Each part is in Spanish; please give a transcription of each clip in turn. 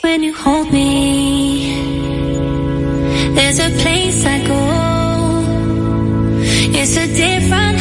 When you hold me, there's a place I go. It's a different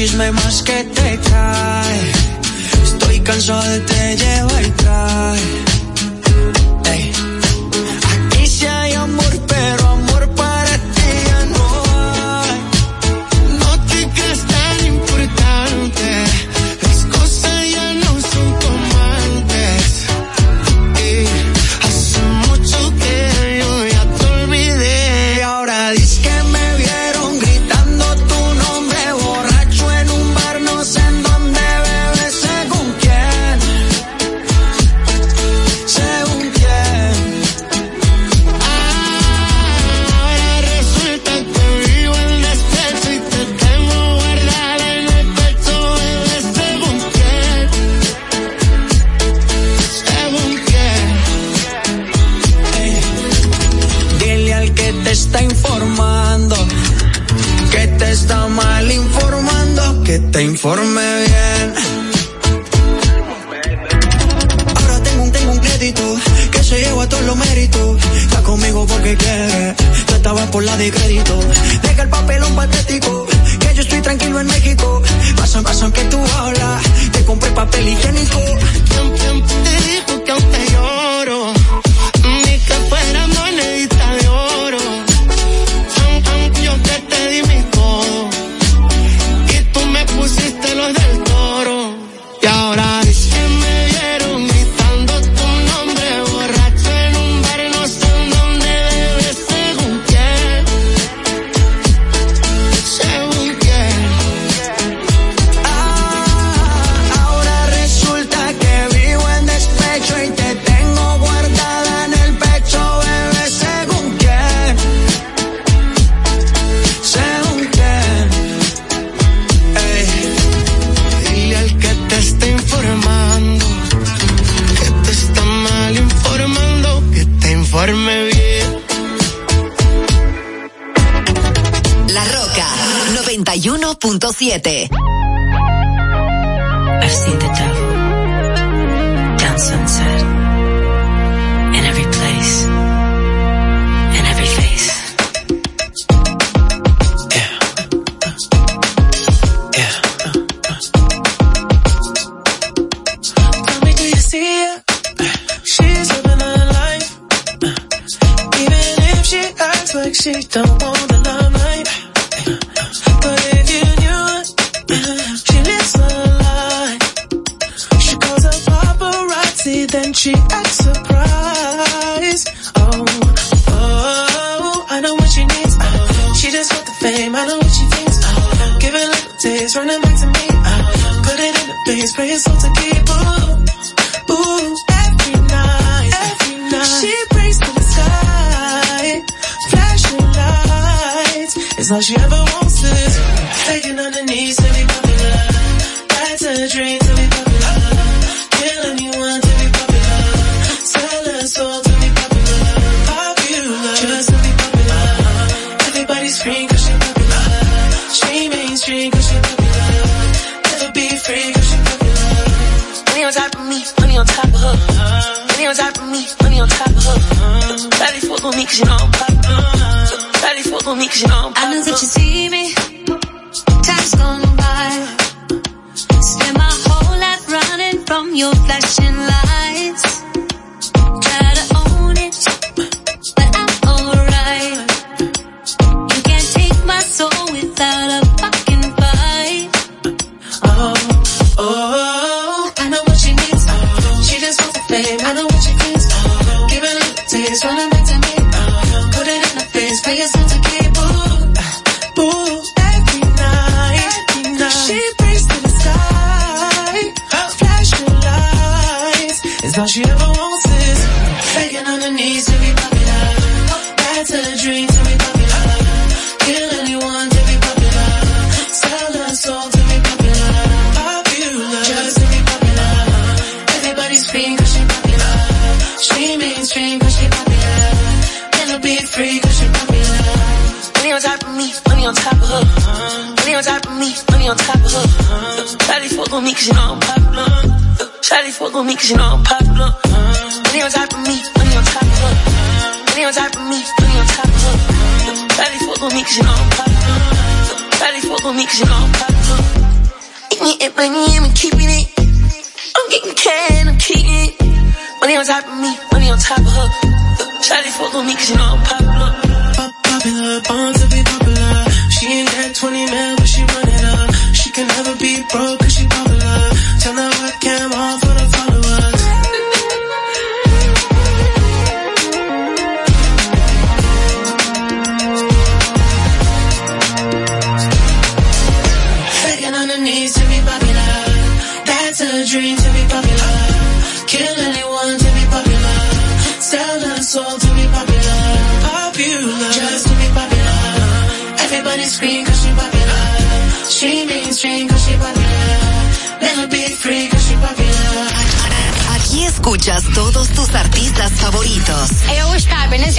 chisme más que te cae. Estoy cansado de te llevar y trae. de crédito. Deja el papelón patético, que yo estoy tranquilo en México. Pasan, pasan que tú hablas, te compré papel higiénico. 1.7.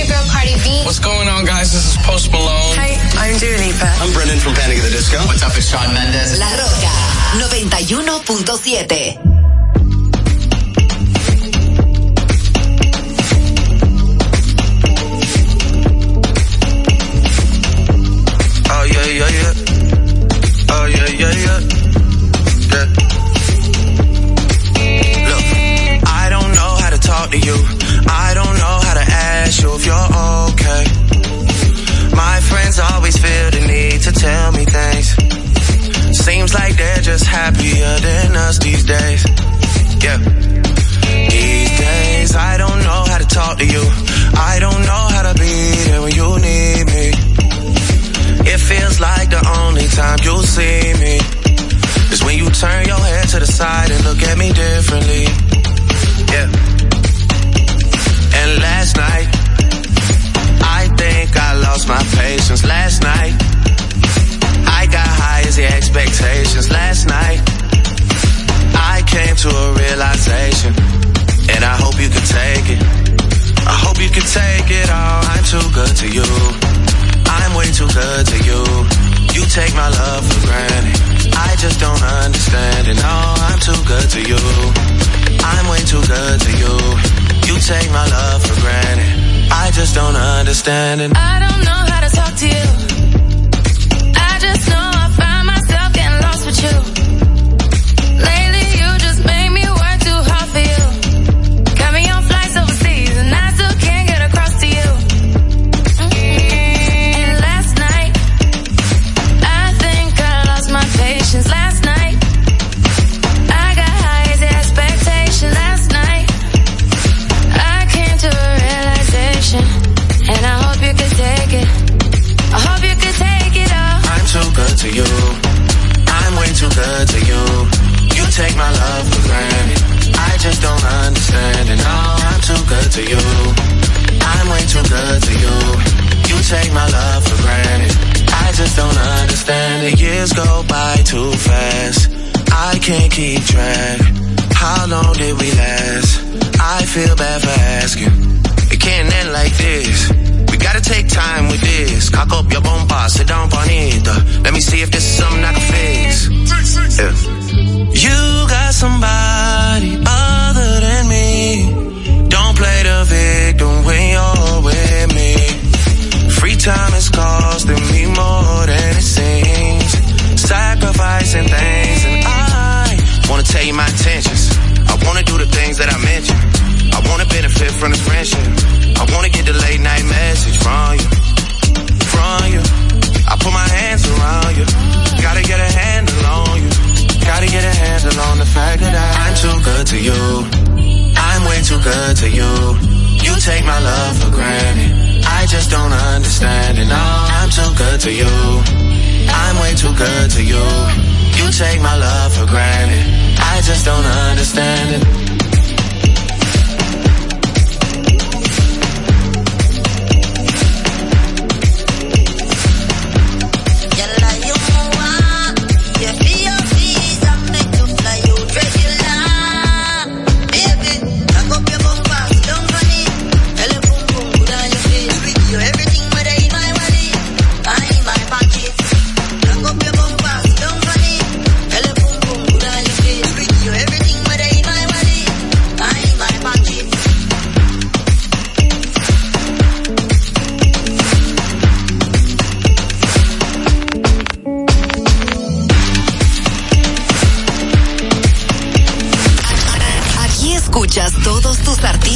your girl Cardi B. What's going on, guys? This is Post Malone. Hi, I'm Dua Lipa. I'm Brendan from Panic at the Disco. What's up, it's Sean Mendes. La Roca 91.7. to you. I'm way too good to you. You take my love for granted. I just don't understand it. Years go by too fast. I can't keep track. How long did we last? I feel bad for asking. It can't end like this. We gotta take time with this. Cock up your bomba, sit down bonita. Let me see if this is something I can fix. Yeah. You got somebody from this friendship. I wanna get the late night message from you. From you. I put my hands around you. Gotta get a handle on you. Gotta get a handle on the fact that I'm too good to you. I'm way too good to you. You take my love for granted. I just don't understand it. No, I'm too good to you. I'm way too good to you. You take my love for granted. I just don't understand it.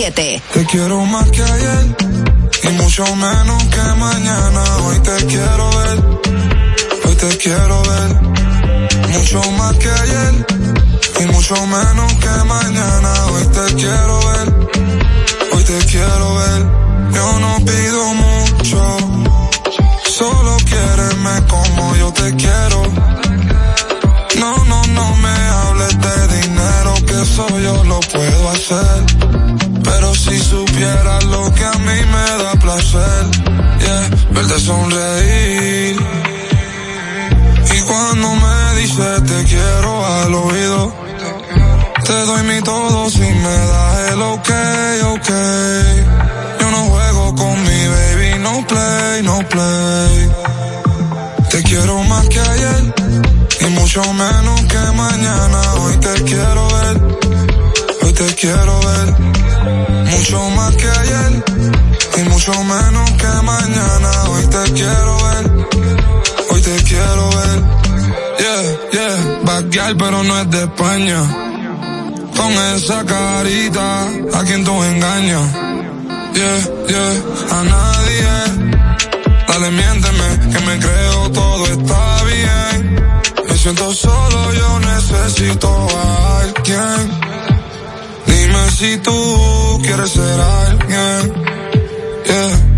Te quiero más que ayer y mucho menos que mañana. Hoy te quiero ver, hoy te quiero ver. Mucho más que ayer y mucho menos Con esa carita, a quien tú engañas. Yeah, yeah, a nadie. Dale, miénteme, que me creo todo está bien. Me siento solo, yo necesito a alguien. Dime si tú quieres ser alguien. Yeah.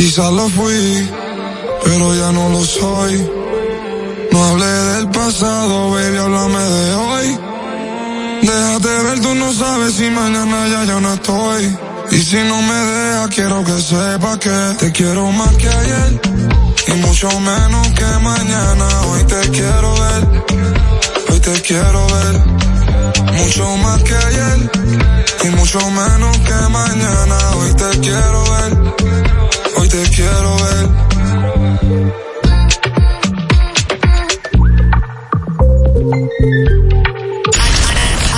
Quizás lo fui, pero ya no lo soy. No hablé del pasado, baby, háblame de hoy. Déjate ver, tú no sabes si mañana ya yo no estoy. Y si no me dejas, quiero que sepas que te quiero más que ayer. Y mucho menos que mañana, hoy te quiero ver. Hoy te quiero ver. Mucho más que ayer. Y mucho menos que mañana, hoy te quiero ver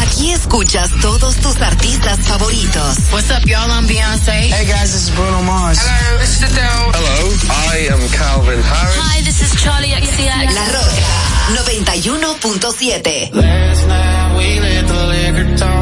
Aquí escuchas todos tus artistas favoritos. What's up, y'all? I'm Beyonce. Hey, guys, this is Bruno Mars. Hello, this is Adele. Hello, I am Calvin Harris. Hi, this is Charlie XCX. La Roca, 91.7. Last night we let the liquor talk.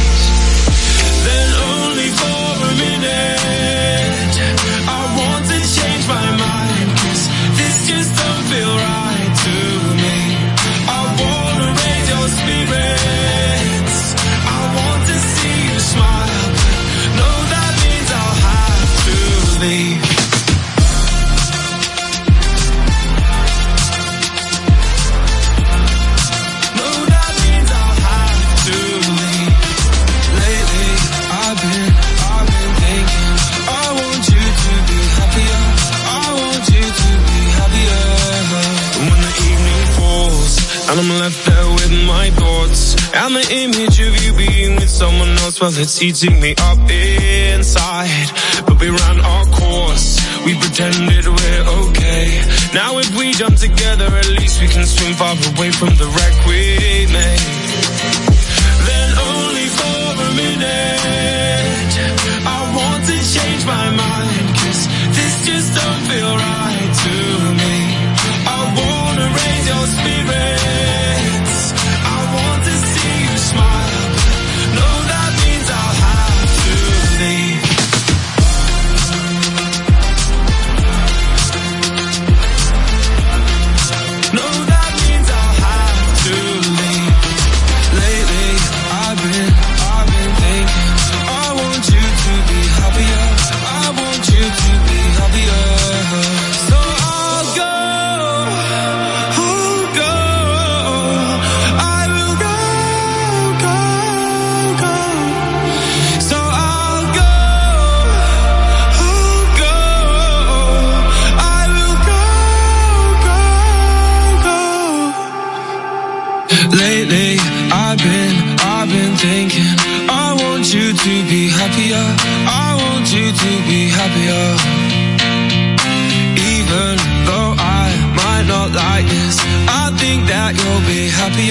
well, it's eating me up inside. But we ran our course, we pretended we're okay. Now if we jump together, at least we can swim far away from the wreck we made.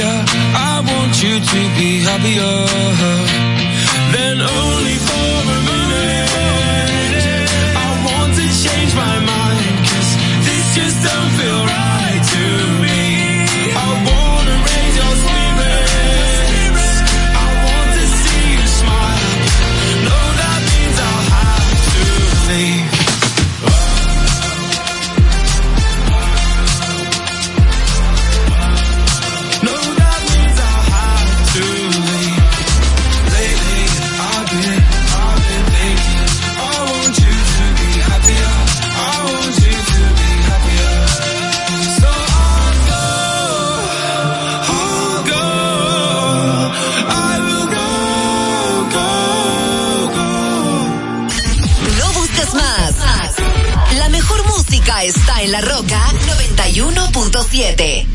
happier. I want you to be happier. 7.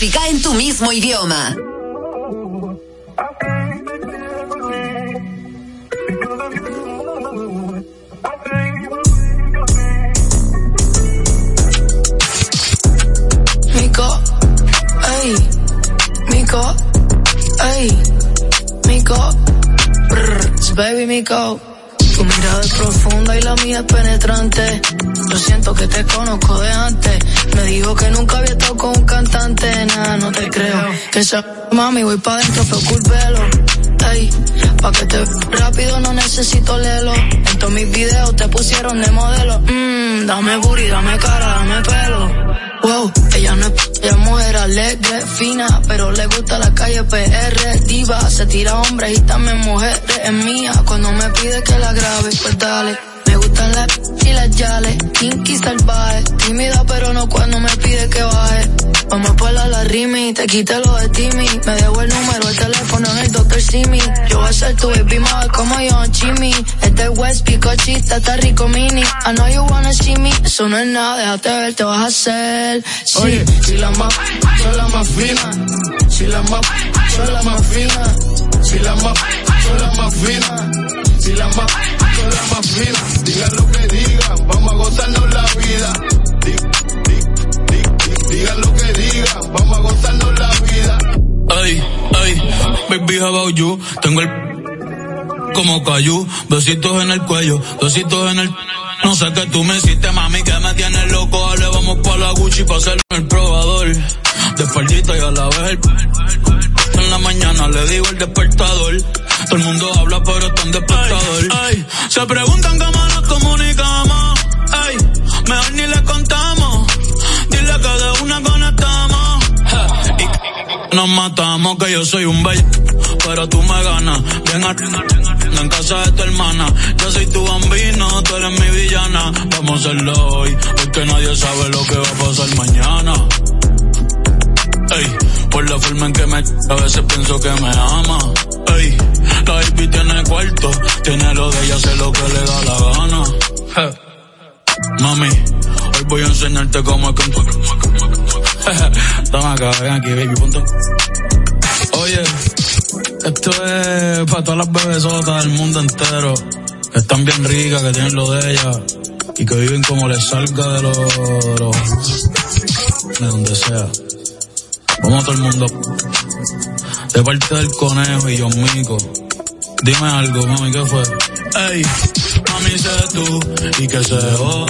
música en tu mismo idioma. Mico, ay, Mico, ay, Mico, baby Mico es penetrante. Lo siento que te conozco de antes. Me dijo que nunca había estado con un cantante. Nada, no te creo. Que esa mami voy pa' dentro, pero culpelo. Ey, pa' que te rápido no necesito lelo. En todos mis videos te pusieron de modelo. Mmm, dame booty, dame cara, dame pelo. Wow, ella no es, ella es mujer alegre, fina, pero le gusta la calle PR, diva, se tira hombres y también mujeres, es mía, cuando me pide que la grabe, pues dale. Gustan las y las yales, kinky salvaje, tímida pero no cuando me pide que baje. Vamos por la la rimi, te quite lo de Timmy, me debo el número, el teléfono en el Dr. Simi. Yo voy a ser tu baby mother como yo Jimmy. Este es West Picochita, está rico mini. I know you wanna see me, eso no es nada, déjate ver, te vas a hacer. Sí, Oye, si la más, son la más fina. Si la más, son la más fina. Si la más, son la más fina. Si la más, la más. Digan lo que digan, vamos a gozarnos la vida. Di- di- di- di- Digan lo que digan, vamos a gozarnos la vida. Ay, ay, baby, how about you? Tengo el como cayú, besitos en el cuello, besitos en el... No sé qué tú me hiciste, mami, que me tienes loco. Dale, vamos pa' la Gucci pa' hacerlo en el probador. De y a la vez el... En la mañana le digo el despertador. Todo el mundo habla, pero está en despertador. Ay, se preguntan cómo nos comunicamos. Ay, mejor ni le contamos. Dile que de una conectamos. Ja, nos matamos, que yo soy un bello. Pero tú me ganas. Ven a en casa de tu hermana. Yo soy tu bambino, tú eres mi villana. Vamos a hacerlo hoy, porque nadie sabe lo que va a pasar mañana. Ey, por la forma en que me a veces pienso que me ama. Ey, la baby tiene cuarto, tiene lo de ella, hace lo que le da la gana. Mami, hoy voy a enseñarte cómo es que... Toma acá, ven aquí, baby, ponte. Oye, esto es para todas las bebesotas del mundo entero, que están bien ricas, que tienen lo de ellas, y que viven como les salga de los... de los- de donde sea. Vamos todo el mundo. De parte del conejo y yo mico. Dime algo, mami, ¿qué fue? Ey, mami, sé tú, y que se jo,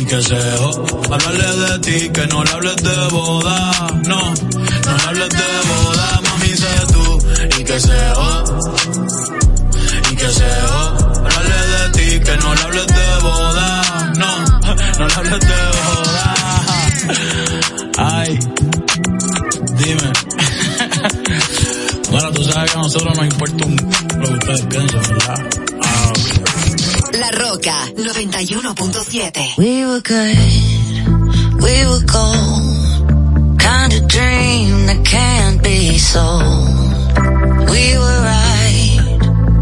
y que se jo. Hablarle de ti, que no le hables de boda, no, no le hables de boda, mami, sé tú, y que se jo, y que se jo. Hablarle de ti, que no le hables de boda, no, no le hables de boda. Sabes que a nosotros nos importa un lo que ustedes piensan, ¿verdad? Ah, La Roca 91.7. We were good, we were gold. Kind of dream that can't be sold. We were right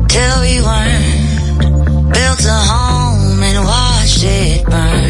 till we weren't. Built a home and watched it burn.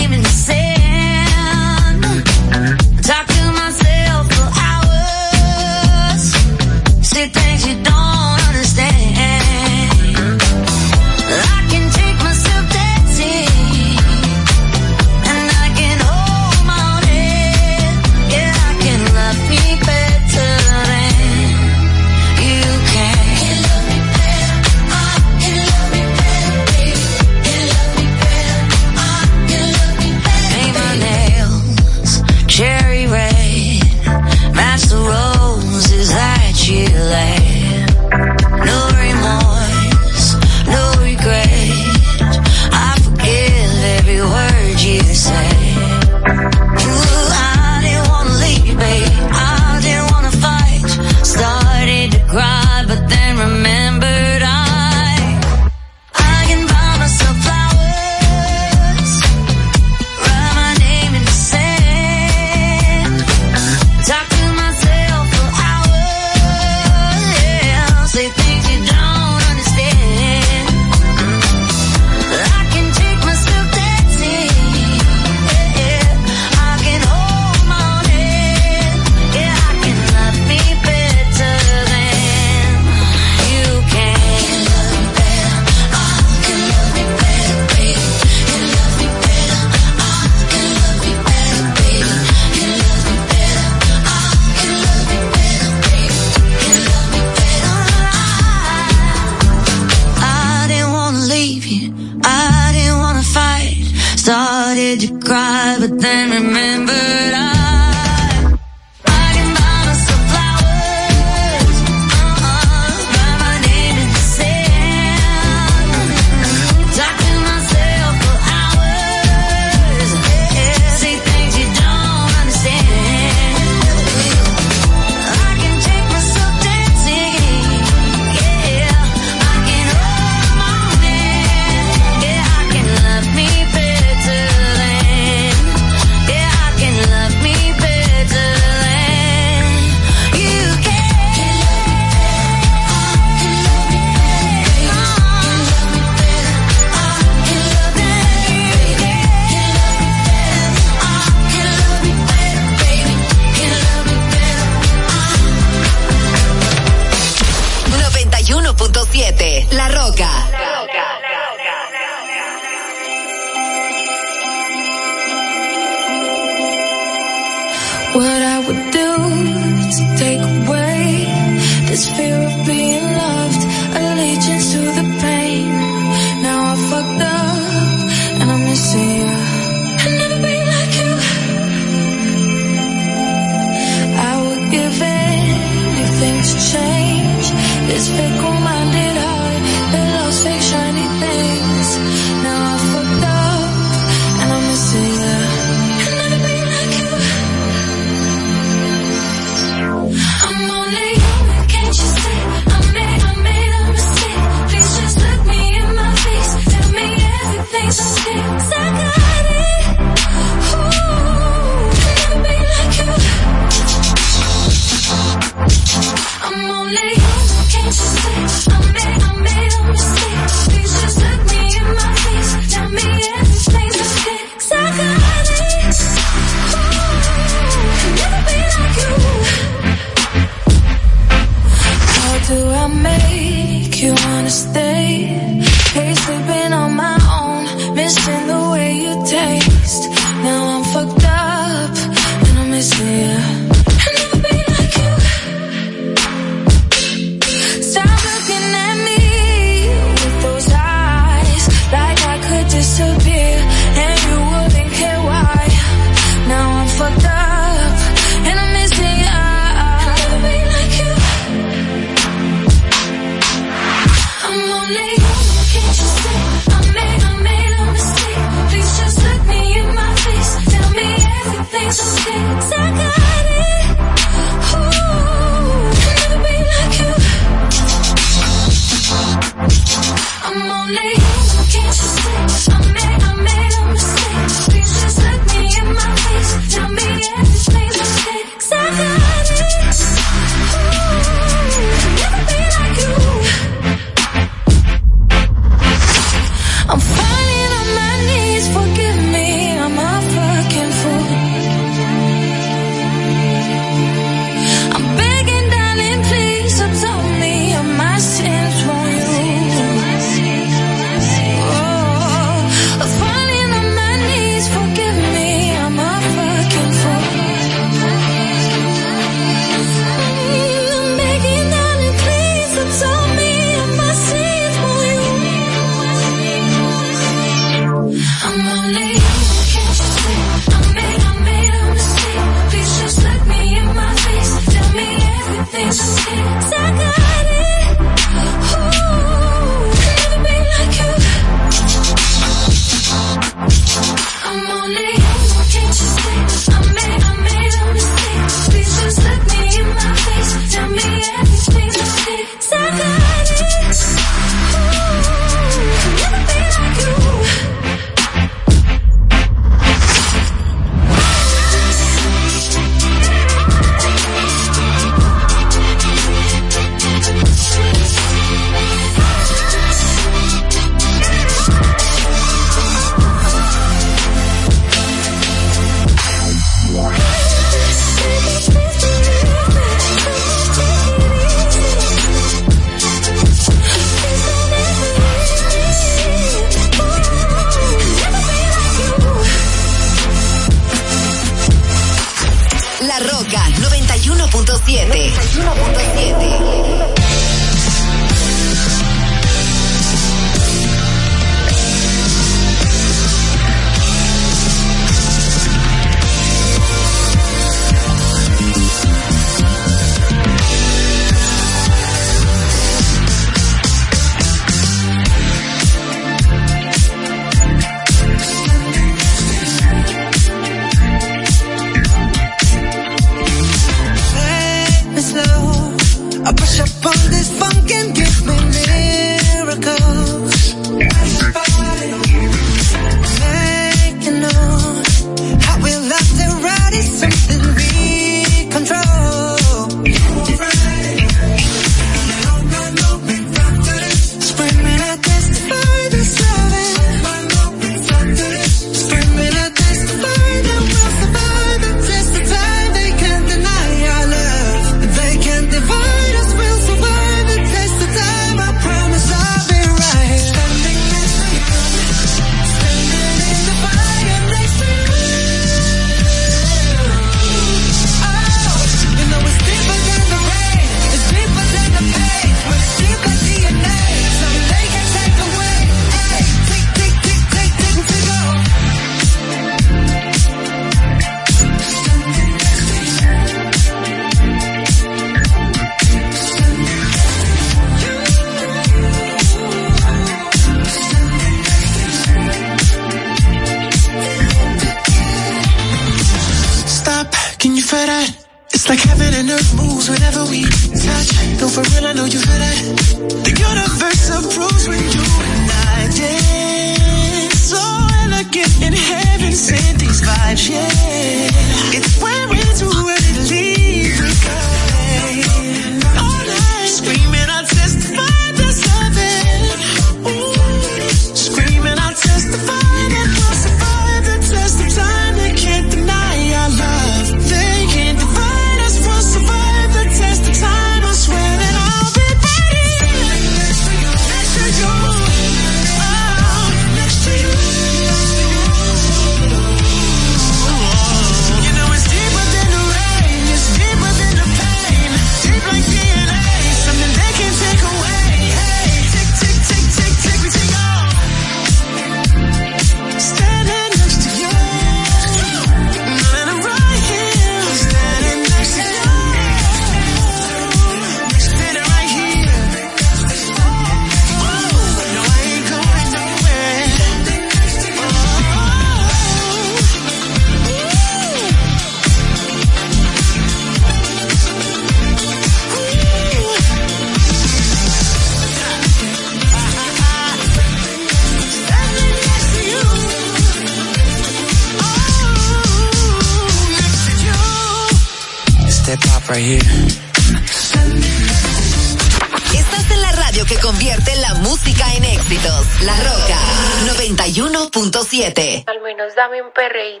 dame un perreíto.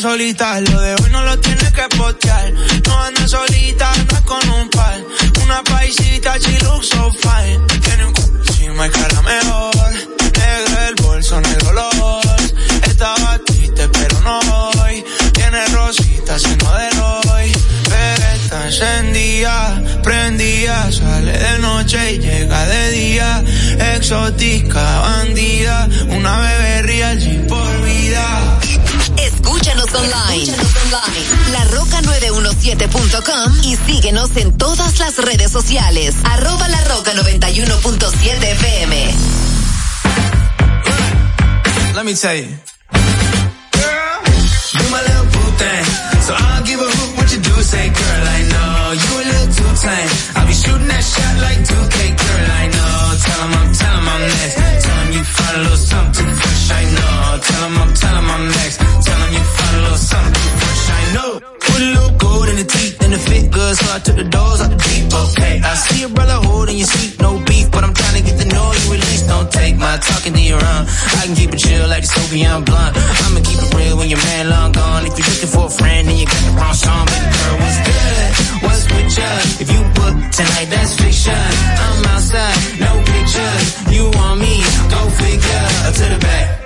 solita, lo de hoy no lo tienes que postear. No andas solita, andas con un par. Una paisita, she looks fine. Tiene un encima y cara mejor. negro el bolso, negro los. Estaba triste, pero no hoy. Tiene rosita, sino de hoy. Pero está encendida. Sale de noche y llega de día. Exótica, bandida. Una bebé real por vida online. Escúchanos online. La Roca 917.com y síguenos en todas las redes sociales. Arroba La Roca 91.7 FM. Let me tell you. Girl, you my little boo thing. So I'll give a hoot what you do say, girl. I know you a little too tame. I'll be shooting that shot like 2K, girl. I know. Tell him I'm, tell him I'm next. Tell him you find a little something fresh. I know. Tell him I'm, tell him I'm next. Tell him you a little something fresh, I know. Put a little gold in the teeth and the fit good, so I took the doors out the deep. Okay, I see a brother holding your seat, no beef, but I'm trying to get the noise released. Don't take my talking to your own. I can keep it chill like the Soviet blunt. I'ma keep it real when your man long gone. If you're looking for a friend and you got the wrong song, baby girl, what's good? What's with you? If you book tonight, that's fiction. I'm outside, no pictures. You want me? Go figure. Up to the back.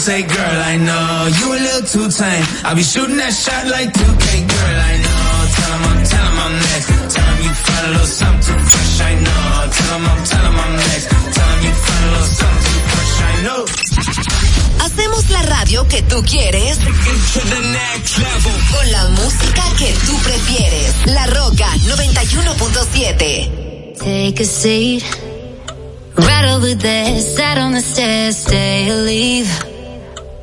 say girl, I know. You a little too tame. I'll be shooting that shot like 2K, girl, I know. Tell him I'm, tell him I'm next. Tell him you find a little something too fresh, I know. Tell him I'm, tell him I'm next. Tell him you find a little something too fresh, I know. Hacemos la radio que tú quieres con la música que tú prefieres. La Roca 91.7. Take a seat. Right over there, sat on the stairs, stay or leave.